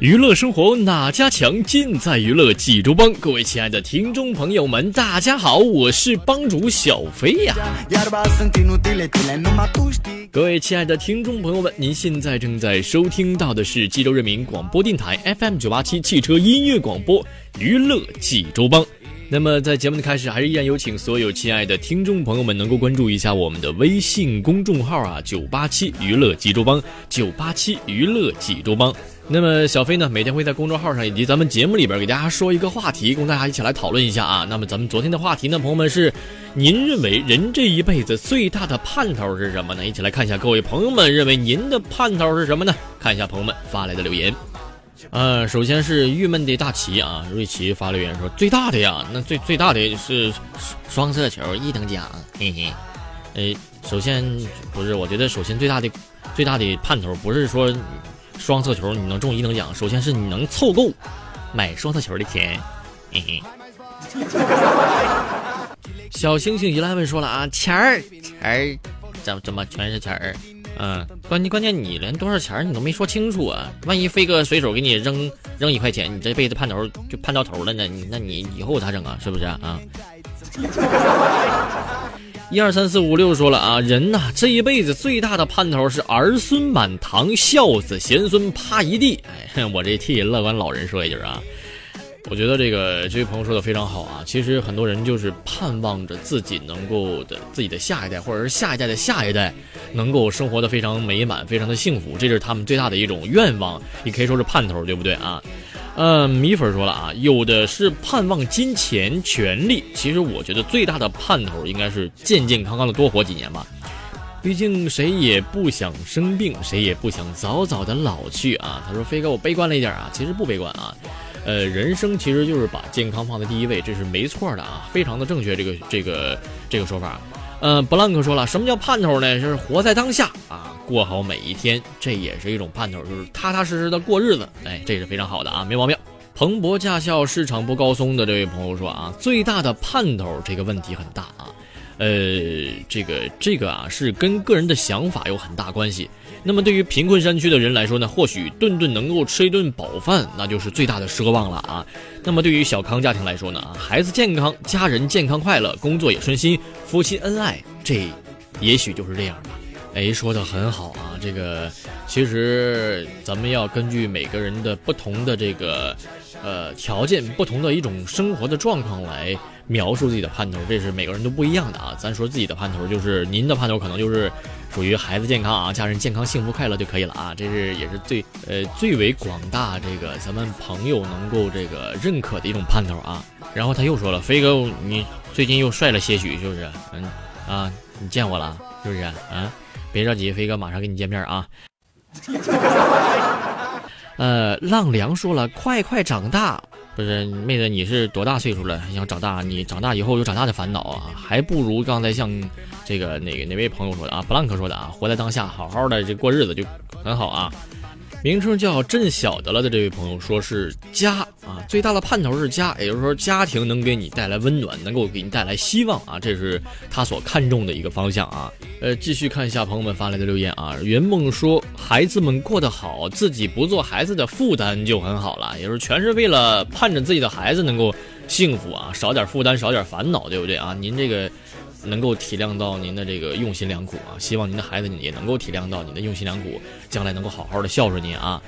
娱乐生活哪家强？尽在娱乐济州帮。各位亲爱的听众朋友们，大家好，我是帮主小飞呀。各位亲爱的听众朋友们，您现在正在收听到的是济州人民广播电台 FM 九八七汽车音乐广播娱乐济州帮。那么在节目的开始，还是依然有请所有亲爱的听众朋友们能够关注一下我们的微信公众号啊，九八七娱乐济州帮，九八七娱乐济州帮。那么小飞呢，每天会在公众号上以及咱们节目里边给大家说一个话题，供大家一起来讨论一下啊。那么咱们昨天的话题呢，朋友们是，您认为人这一辈子最大的盼头是什么呢？一起来看一下各位朋友们认为您的盼头是什么呢？看一下朋友们发来的留言。呃，首先是郁闷的大齐啊，瑞奇发留言说最大的呀，那最最大的是双色球一等奖，嘿嘿。呃，首先不是，我觉得首先最大的最大的盼头不是说双色球你能中一等奖，首先是你能凑够买双色球的钱，嘿嘿。小星星一来问说了啊，钱儿钱儿怎怎么全是钱儿？嗯，关键关键你连多少钱你都没说清楚啊！万一飞哥随手给你扔扔一块钱，你这辈子盼头就盼到头了呢？你那你以后咋整啊？是不是啊？一二三四五六说了啊，人呐这一辈子最大的盼头是儿孙满堂，孝子贤孙趴一地。哎，我这替乐观老人说一句啊。我觉得这个这位朋友说的非常好啊！其实很多人就是盼望着自己能够的自己的下一代，或者是下一代的下一代，能够生活的非常美满，非常的幸福，这是他们最大的一种愿望，也可以说是盼头，对不对啊？呃，米粉说了啊，有的是盼望金钱、权利，其实我觉得最大的盼头应该是健健康康的多活几年吧。毕竟谁也不想生病，谁也不想早早的老去啊。他说：“飞哥，我悲观了一点啊，其实不悲观啊。”呃，人生其实就是把健康放在第一位，这是没错的啊，非常的正确。这个这个这个说法，呃，布兰克说了，什么叫盼头呢？就是活在当下啊，过好每一天，这也是一种盼头，就是踏踏实实的过日子。哎，这是非常好的啊，没毛病。蓬勃驾校市场不高松的这位朋友说啊，最大的盼头这个问题很大啊，呃，这个这个啊是跟个人的想法有很大关系。那么对于贫困山区的人来说呢，或许顿顿能够吃一顿饱饭，那就是最大的奢望了啊。那么对于小康家庭来说呢，孩子健康，家人健康快乐，工作也顺心，夫妻恩爱，这也许就是这样吧。哎，说的很好啊，这个其实咱们要根据每个人的不同的这个呃条件，不同的一种生活的状况来。描述自己的盼头，这是每个人都不一样的啊。咱说自己的盼头，就是您的盼头可能就是属于孩子健康啊，家人健康、幸福、快乐就可以了啊。这是也是最呃最为广大这个咱们朋友能够这个认可的一种盼头啊。然后他又说了，飞哥，你最近又帅了些许，是不是？嗯啊，你见我了，是不是？啊，别着急，飞哥马上跟你见面啊。呃，浪凉说了，快快长大。不是妹子，你是多大岁数了？还想长大？你长大以后有长大的烦恼啊，还不如刚才像这个哪个哪位朋友说的啊，布兰克说的啊，活在当下，好好的这过日子就很好啊。名称叫朕晓得了的这位朋友说是家啊，最大的盼头是家，也就是说家庭能给你带来温暖，能够给你带来希望啊，这是他所看重的一个方向啊。呃，继续看一下朋友们发来的留言啊。圆梦说孩子们过得好，自己不做孩子的负担就很好了，也就是全是为了盼着自己的孩子能够幸福啊，少点负担，少点烦恼，对不对啊？您这个。能够体谅到您的这个用心良苦啊，希望您的孩子也能够体谅到您的用心良苦，将来能够好好的孝顺您啊。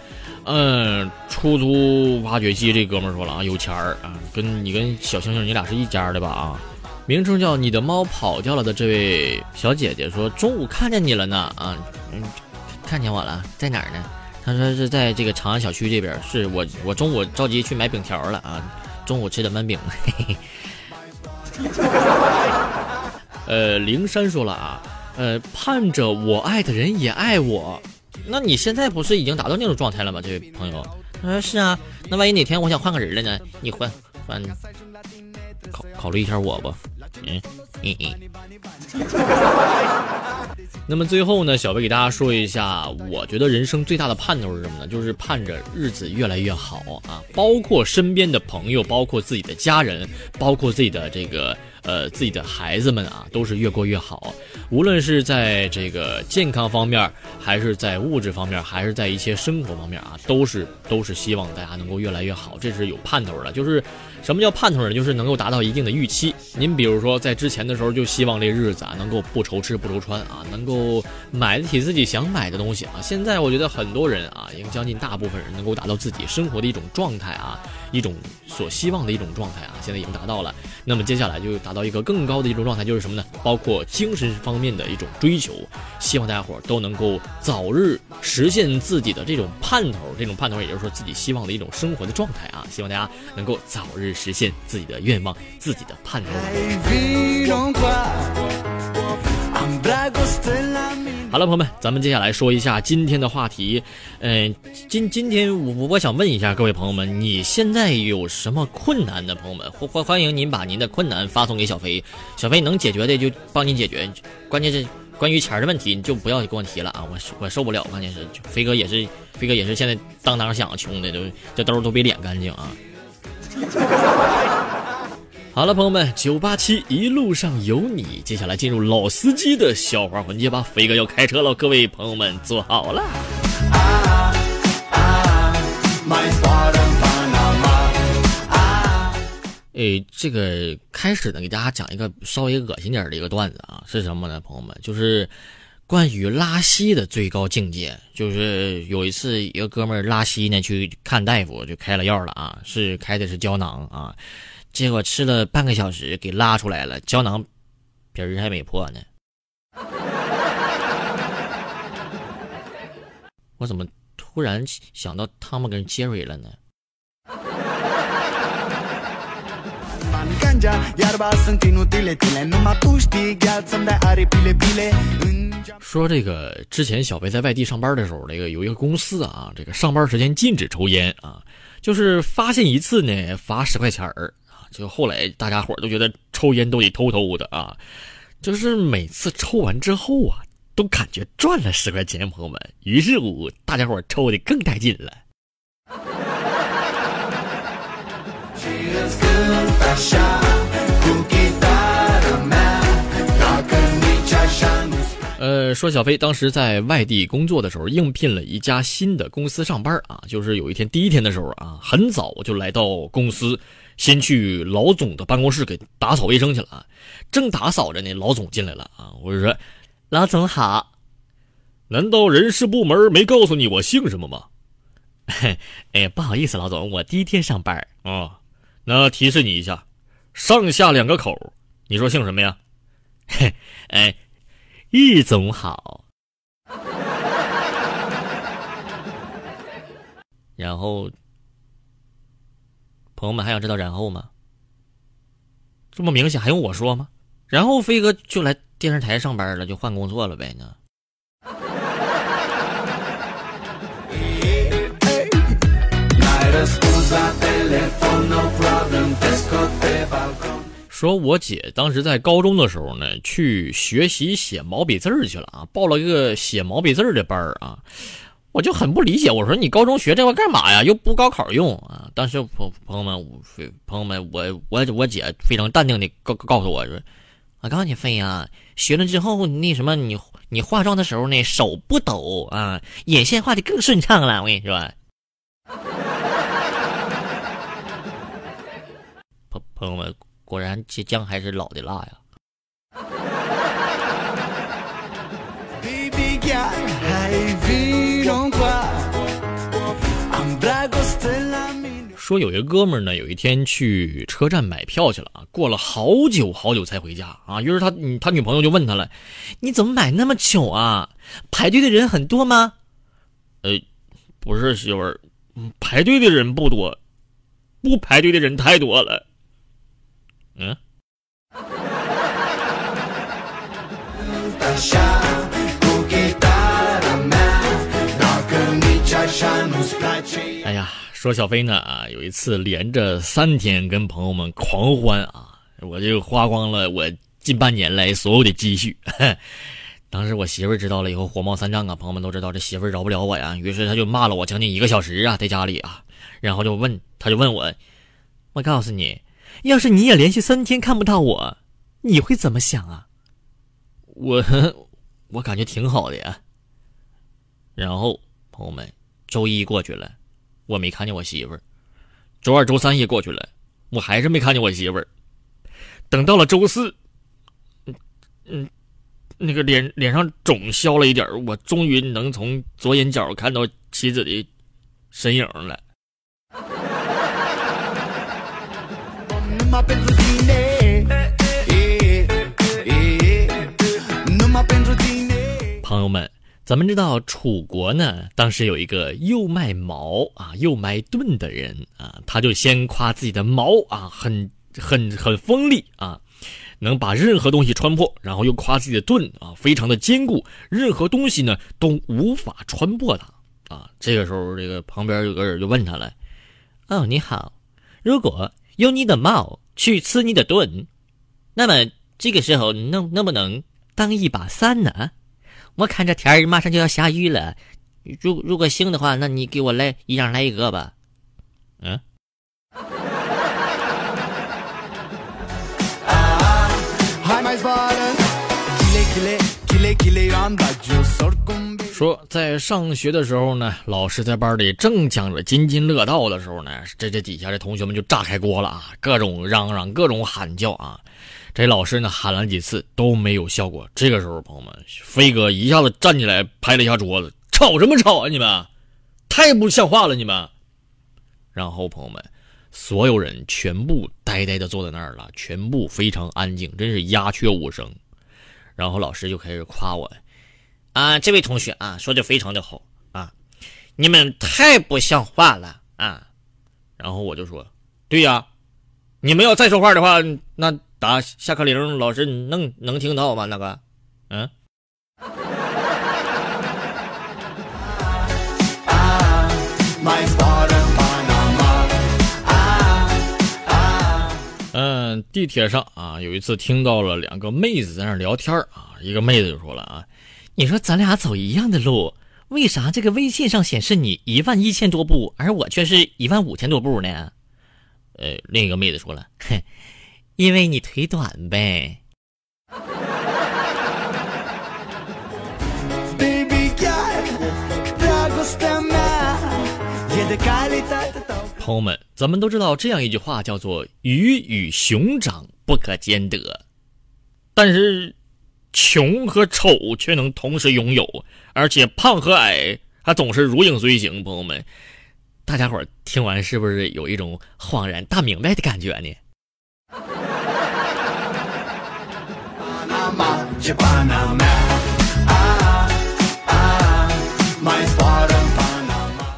嗯，出租挖掘机这哥们说了啊，有钱儿啊，跟你跟小星星你俩是一家的吧啊？名称叫“你的猫跑掉了”的这位小姐姐说：“中午看见你了呢，啊，嗯，看见我了，在哪儿呢？”她说是在这个长安小区这边，是我我中午着急去买饼条了啊，中午吃的焖饼。嘿嘿。呃，灵山说了啊，呃，盼着我爱的人也爱我，那你现在不是已经达到那种状态了吗？这位朋友，他说是啊，那万一哪天我想换个人了呢？你换换，考考虑一下我吧？嗯嗯嗯。那么最后呢，小贝给大家说一下，我觉得人生最大的盼头是什么呢？就是盼着日子越来越好啊，包括身边的朋友，包括自己的家人，包括自己的这个。呃，自己的孩子们啊，都是越过越好。无论是在这个健康方面，还是在物质方面，还是在一些生活方面啊，都是都是希望大家能够越来越好。这是有盼头的，就是什么叫盼头呢？就是能够达到一定的预期。您比如说，在之前的时候就希望这日子啊能够不愁吃不愁穿啊，能够买得起自己想买的东西啊。现在我觉得很多人啊，已经将近大部分人能够达到自己生活的一种状态啊。一种所希望的一种状态啊，现在已经达到了。那么接下来就达到一个更高的一种状态，就是什么呢？包括精神方面的一种追求。希望大家伙都能够早日实现自己的这种盼头，这种盼头也就是说自己希望的一种生活的状态啊。希望大家能够早日实现自己的愿望，自己的盼头。好了，朋友们，咱们接下来说一下今天的话题。嗯，今今天我我想问一下各位朋友们，你现在有什么困难的朋友们，欢欢迎您把您的困难发送给小飞，小飞能解决的就帮您解决。关键是关于钱的问题，你就不要跟我提了啊，我我受不了。关键是飞哥也是飞哥也是现在当当响穷的都这兜都比脸干净啊。好了，朋友们，九八七一路上有你。接下来进入老司机的笑话环节吧，飞哥要开车了，各位朋友们坐好了。哎，这个开始呢，给大家讲一个稍微恶心点的一个段子啊，是什么呢，朋友们？就是关于拉稀的最高境界。就是有一次，一个哥们儿拉稀呢，去看大夫，就开了药了啊，是开的是胶囊啊。结果吃了半个小时，给拉出来了，胶囊皮儿还没破呢。我怎么突然想到汤姆跟杰瑞了呢？说这个之前小贝在外地上班的时候，那个有一个公司啊，这个上班时间禁止抽烟啊，就是发现一次呢罚十块钱儿。就后来大家伙都觉得抽烟都得偷偷的啊，就是每次抽完之后啊，都感觉赚了十块钱，朋友们。于是乎，大家伙抽的更带劲了。呃，说小飞当时在外地工作的时候，应聘了一家新的公司上班啊，就是有一天第一天的时候啊，很早就来到公司。先去老总的办公室给打扫卫生去了啊！正打扫着呢，老总进来了啊！我就说：“老总好，难道人事部门没告诉你我姓什么吗？” 哎，不好意思，老总，我第一天上班啊。那提示你一下，上下两个口，你说姓什么呀？嘿，哎，易总好。然后。朋友们还想知道然后吗？这么明显还用我说吗？然后飞哥就来电视台上班了，就换工作了呗呢。说我姐当时在高中的时候呢，去学习写毛笔字儿去了啊，报了一个写毛笔字儿的班儿啊。我就很不理解，我说你高中学这个干嘛呀？又不高考用啊！当时朋朋友们，朋友们，我我我姐非常淡定的告告诉我说：“我告诉你飞呀，学了之后那什么，你你化妆的时候呢，手不抖啊，眼线画的更顺畅了。”我跟你说，朋朋友们，果然这姜还是老的辣呀。说有一哥们儿呢，有一天去车站买票去了啊，过了好久好久才回家啊。于是他他女朋友就问他了：“你怎么买那么久啊？排队的人很多吗？”呃，不是媳妇儿，排队的人不多，不排队的人太多了。嗯。哎呀，说小飞呢啊，有一次连着三天跟朋友们狂欢啊，我就花光了我近半年来所有的积蓄。当时我媳妇知道了以后火冒三丈啊，朋友们都知道这媳妇饶不了我呀，于是他就骂了我将近一个小时啊，在家里啊，然后就问他就问我，我告诉你，要是你也连续三天看不到我，你会怎么想啊？我我感觉挺好的呀。然后朋友们。周一过去了，我没看见我媳妇儿。周二、周三也过去了，我还是没看见我媳妇儿。等到了周四，嗯嗯，那个脸脸上肿消了一点我终于能从左眼角看到妻子的身影了。朋友们。咱们知道楚国呢，当时有一个又卖矛啊又卖盾的人啊，他就先夸自己的矛啊很很很锋利啊，能把任何东西穿破，然后又夸自己的盾啊非常的坚固，任何东西呢都无法穿破它啊。这个时候，这个旁边有个人就问他了：“哦，你好，如果用你的矛去刺你的盾，那么这个时候能能不能当一把伞呢？”我看这天儿马上就要下雨了，如如果行的话，那你给我来一样来一个吧。嗯。说在上学的时候呢，老师在班里正讲着津津乐道的时候呢，这这底下的同学们就炸开锅了啊，各种嚷嚷，各种喊叫啊。这老师呢喊了几次都没有效果。这个时候，朋友们，飞哥一下子站起来拍了一下桌子：“吵什么吵啊！你们太不像话了！你们！”然后，朋友们，所有人全部呆呆的坐在那儿了，全部非常安静，真是鸦雀无声。然后老师就开始夸我：“啊，这位同学啊，说的非常的好啊，你们太不像话了啊！”然后我就说：“对呀，你们要再说话的话，那……”打下课铃，老师能能听到吗？那个，嗯。嗯，地铁上啊，有一次听到了两个妹子在那聊天啊，一个妹子就说了啊，你说咱俩走一样的路，为啥这个微信上显示你一万一千多步，而我却是一万五千多步呢？呃，另一个妹子说了，哼。因为你腿短呗。朋友们，咱们都知道这样一句话叫做“鱼与熊掌不可兼得”，但是穷和丑却能同时拥有，而且胖和矮还总是如影随形。朋友们，大家伙听完是不是有一种恍然大明白的感觉呢？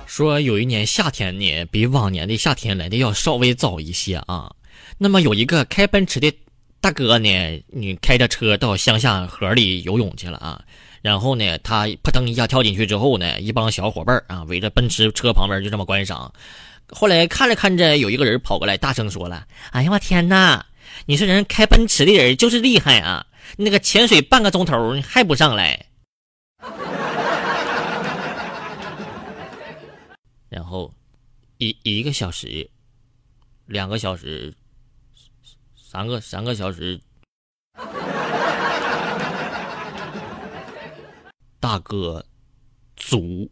说有一年夏天呢，比往年的夏天来的要稍微早一些啊。那么有一个开奔驰的大哥呢，你开着车到乡下河里游泳去了啊。然后呢，他扑腾一下跳进去之后呢，一帮小伙伴啊围着奔驰车旁边就这么观赏。后来看着看着，有一个人跑过来大声说了：“哎呀，我天哪！你说人开奔驰的人就是厉害啊！”那个潜水半个钟头还不上来，然后一一个小时，两个小时，三个三个小时，大哥，祖，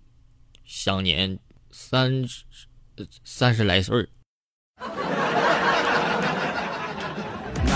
享年三十三十来岁儿。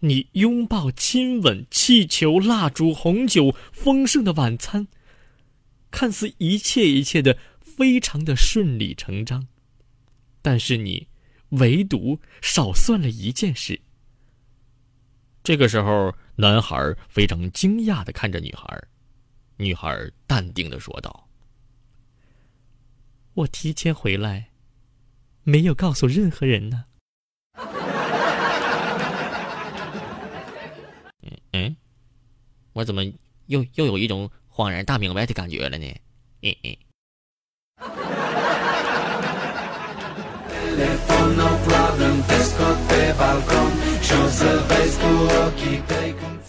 你拥抱、亲吻、气球、蜡烛、红酒、丰盛的晚餐，看似一切一切的非常的顺理成章，但是你唯独少算了一件事。”这个时候，男孩非常惊讶的看着女孩，女孩淡定的说道：“我提前回来，没有告诉任何人呢。”嗯嗯，我怎么又又有一种恍然大明白的感觉了呢？嗯嗯。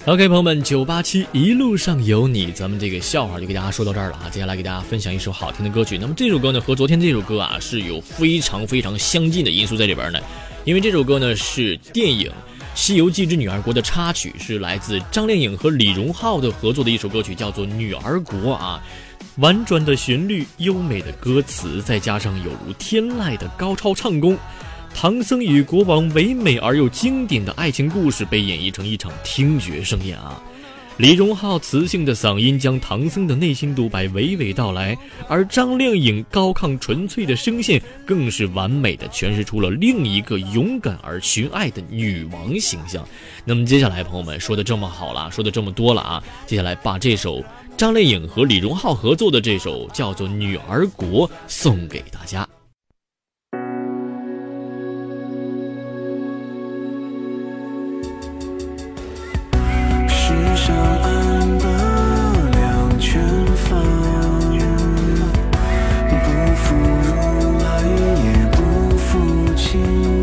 OK，朋友们，九八七一路上有你，咱们这个笑话就给大家说到这儿了啊。接下来给大家分享一首好听的歌曲。那么这首歌呢，和昨天这首歌啊是有非常非常相近的因素在里边呢。因为这首歌呢是电影《西游记之女儿国》的插曲，是来自张靓颖和李荣浩的合作的一首歌曲，叫做《女儿国》啊。婉转的旋律，优美的歌词，再加上有如天籁的高超唱功。唐僧与国王唯美而又经典的爱情故事被演绎成一场听觉盛宴啊！李荣浩磁性的嗓音将唐僧的内心独白娓娓道来，而张靓颖高亢纯粹的声线更是完美的诠释出了另一个勇敢而寻爱的女王形象。那么接下来，朋友们说的这么好了，说的这么多了啊！接下来把这首张靓颖和李荣浩合作的这首叫做《女儿国》送给大家。心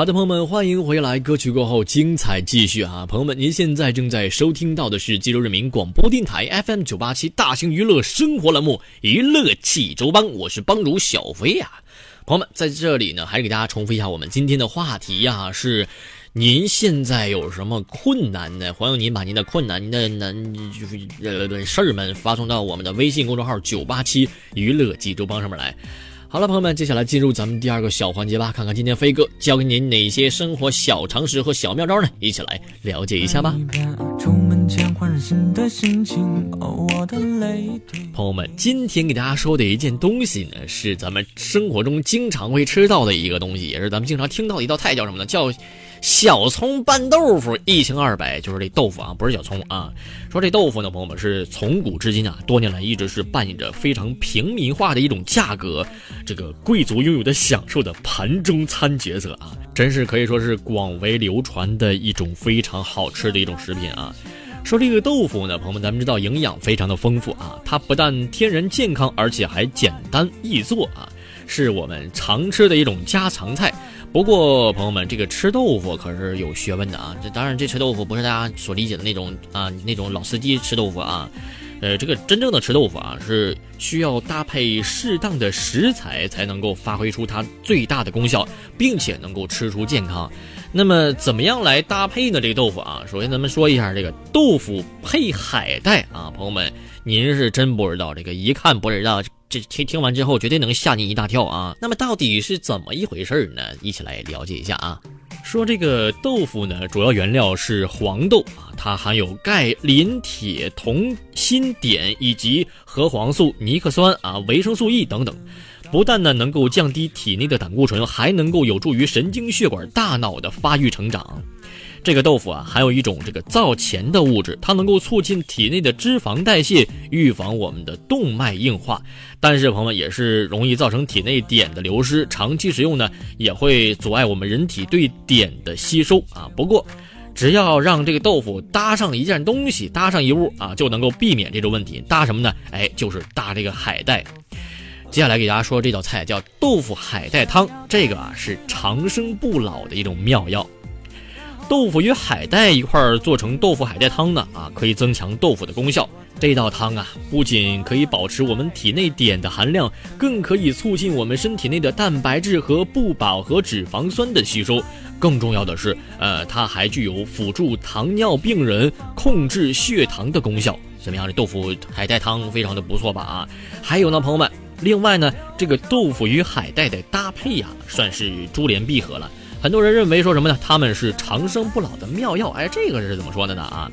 好的，朋友们，欢迎回来。歌曲过后，精彩继续啊！朋友们，您现在正在收听到的是济州人民广播电台 FM 九八七大型娱乐生活栏目《娱乐济州帮》，我是帮主小飞呀。朋友们，在这里呢，还是给大家重复一下我们今天的话题呀，是您现在有什么困难呢？欢迎您把您的困难、您的难就是呃事儿们发送到我们的微信公众号“九八七娱乐济州帮”上面来。好了，朋友们，接下来进入咱们第二个小环节吧，看看今天飞哥教给您哪些生活小常识和小妙招呢？一起来了解一下吧。朋友们，今天给大家说的一件东西呢，是咱们生活中经常会吃到的一个东西，也是咱们经常听到的一道菜，叫什么呢？叫。小葱拌豆腐一清二白，就是这豆腐啊，不是小葱啊。说这豆腐呢，朋友们是从古至今啊，多年来一直是扮演着非常平民化的一种价格，这个贵族拥有的享受的盘中餐角色啊，真是可以说是广为流传的一种非常好吃的一种食品啊。说这个豆腐呢，朋友们咱们知道营养非常的丰富啊，它不但天然健康，而且还简单易做啊，是我们常吃的一种家常菜。不过，朋友们，这个吃豆腐可是有学问的啊！这当然，这吃豆腐不是大家所理解的那种啊，那种老司机吃豆腐啊。呃，这个真正的吃豆腐啊，是需要搭配适当的食材才能够发挥出它最大的功效，并且能够吃出健康。那么，怎么样来搭配呢？这个豆腐啊，首先咱们说一下这个豆腐配海带啊，朋友们，您是真不知道，这个一看不知道。这听听完之后，绝对能吓你一大跳啊！那么到底是怎么一回事呢？一起来了解一下啊。说这个豆腐呢，主要原料是黄豆啊，它含有钙、磷、铁、铜、锌、碘以及核黄素、尼克酸啊、维生素 E 等等，不但呢能够降低体内的胆固醇，还能够有助于神经血管、大脑的发育成长。这个豆腐啊，含有一种这个皂前的物质，它能够促进体内的脂肪代谢，预防我们的动脉硬化。但是朋友们也是容易造成体内碘的流失，长期食用呢，也会阻碍我们人体对碘的吸收啊。不过，只要让这个豆腐搭上一件东西，搭上一物啊，就能够避免这种问题。搭什么呢？哎，就是搭这个海带。接下来给大家说这道菜叫豆腐海带汤，这个啊是长生不老的一种妙药。豆腐与海带一块儿做成豆腐海带汤呢，啊，可以增强豆腐的功效。这道汤啊，不仅可以保持我们体内碘的含量，更可以促进我们身体内的蛋白质和不饱和脂肪酸的吸收。更重要的是，呃，它还具有辅助糖尿病人控制血糖的功效。怎么样？这豆腐海带汤非常的不错吧？啊，还有呢，朋友们，另外呢，这个豆腐与海带的搭配呀，算是珠联璧合了。很多人认为说什么呢？他们是长生不老的妙药。哎，这个是怎么说的呢？啊，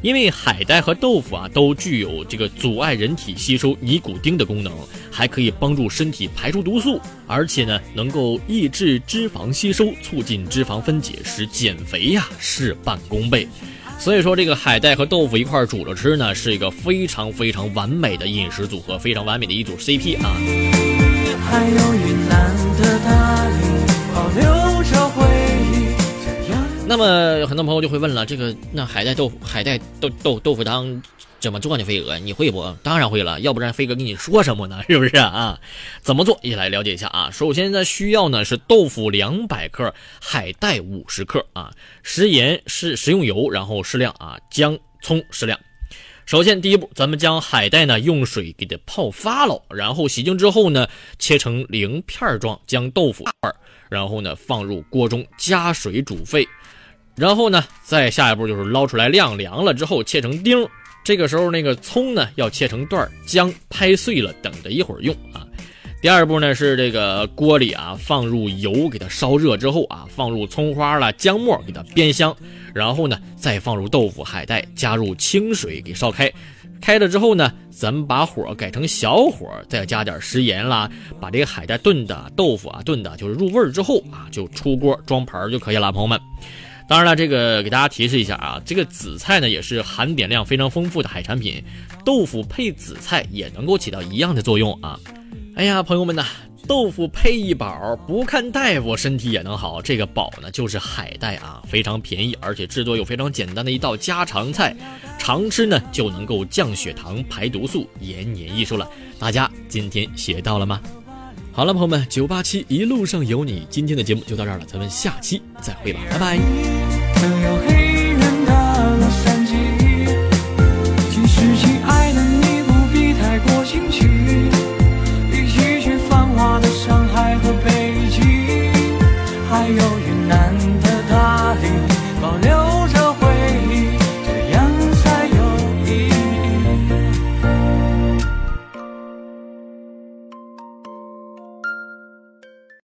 因为海带和豆腐啊都具有这个阻碍人体吸收尼古丁的功能，还可以帮助身体排出毒素，而且呢能够抑制脂肪吸收，促进脂肪分解，使减肥呀事半功倍。所以说，这个海带和豆腐一块煮着吃呢，是一个非常非常完美的饮食组合，非常完美的一组 CP 啊。还有云南的大雨，保留。那么很多朋友就会问了，这个那海带豆腐、海带豆豆豆腐汤怎么做呢？飞哥，你会不？当然会了，要不然飞哥跟你说什么呢？是不是啊？怎么做？一起来了解一下啊。首先呢，需要呢是豆腐两百克，海带五十克啊，食盐是食用油，然后适量啊，姜葱适量。首先第一步，咱们将海带呢用水给它泡发了，然后洗净之后呢，切成零片状，将豆腐块，然后呢放入锅中加水煮沸。然后呢，再下一步就是捞出来晾凉了之后切成丁。这个时候那个葱呢要切成段，姜拍碎了，等着一会儿用啊。第二步呢是这个锅里啊放入油，给它烧热之后啊放入葱花了、姜末给它煸香。然后呢再放入豆腐、海带，加入清水给烧开。开了之后呢，咱们把火改成小火，再加点食盐啦，把这个海带炖的、豆腐啊炖的就是入味儿之后啊就出锅装盘就可以了，朋友们。当然了，这个给大家提示一下啊，这个紫菜呢也是含碘量非常丰富的海产品，豆腐配紫菜也能够起到一样的作用啊。哎呀，朋友们呐，豆腐配一宝，不看大夫身体也能好。这个宝呢就是海带啊，非常便宜，而且制作又非常简单的一道家常菜，常吃呢就能够降血糖、排毒素、延年益寿了。大家今天学到了吗？好了，朋友们，九八七一路上有你，今天的节目就到这儿了，咱们下期再会吧，拜拜。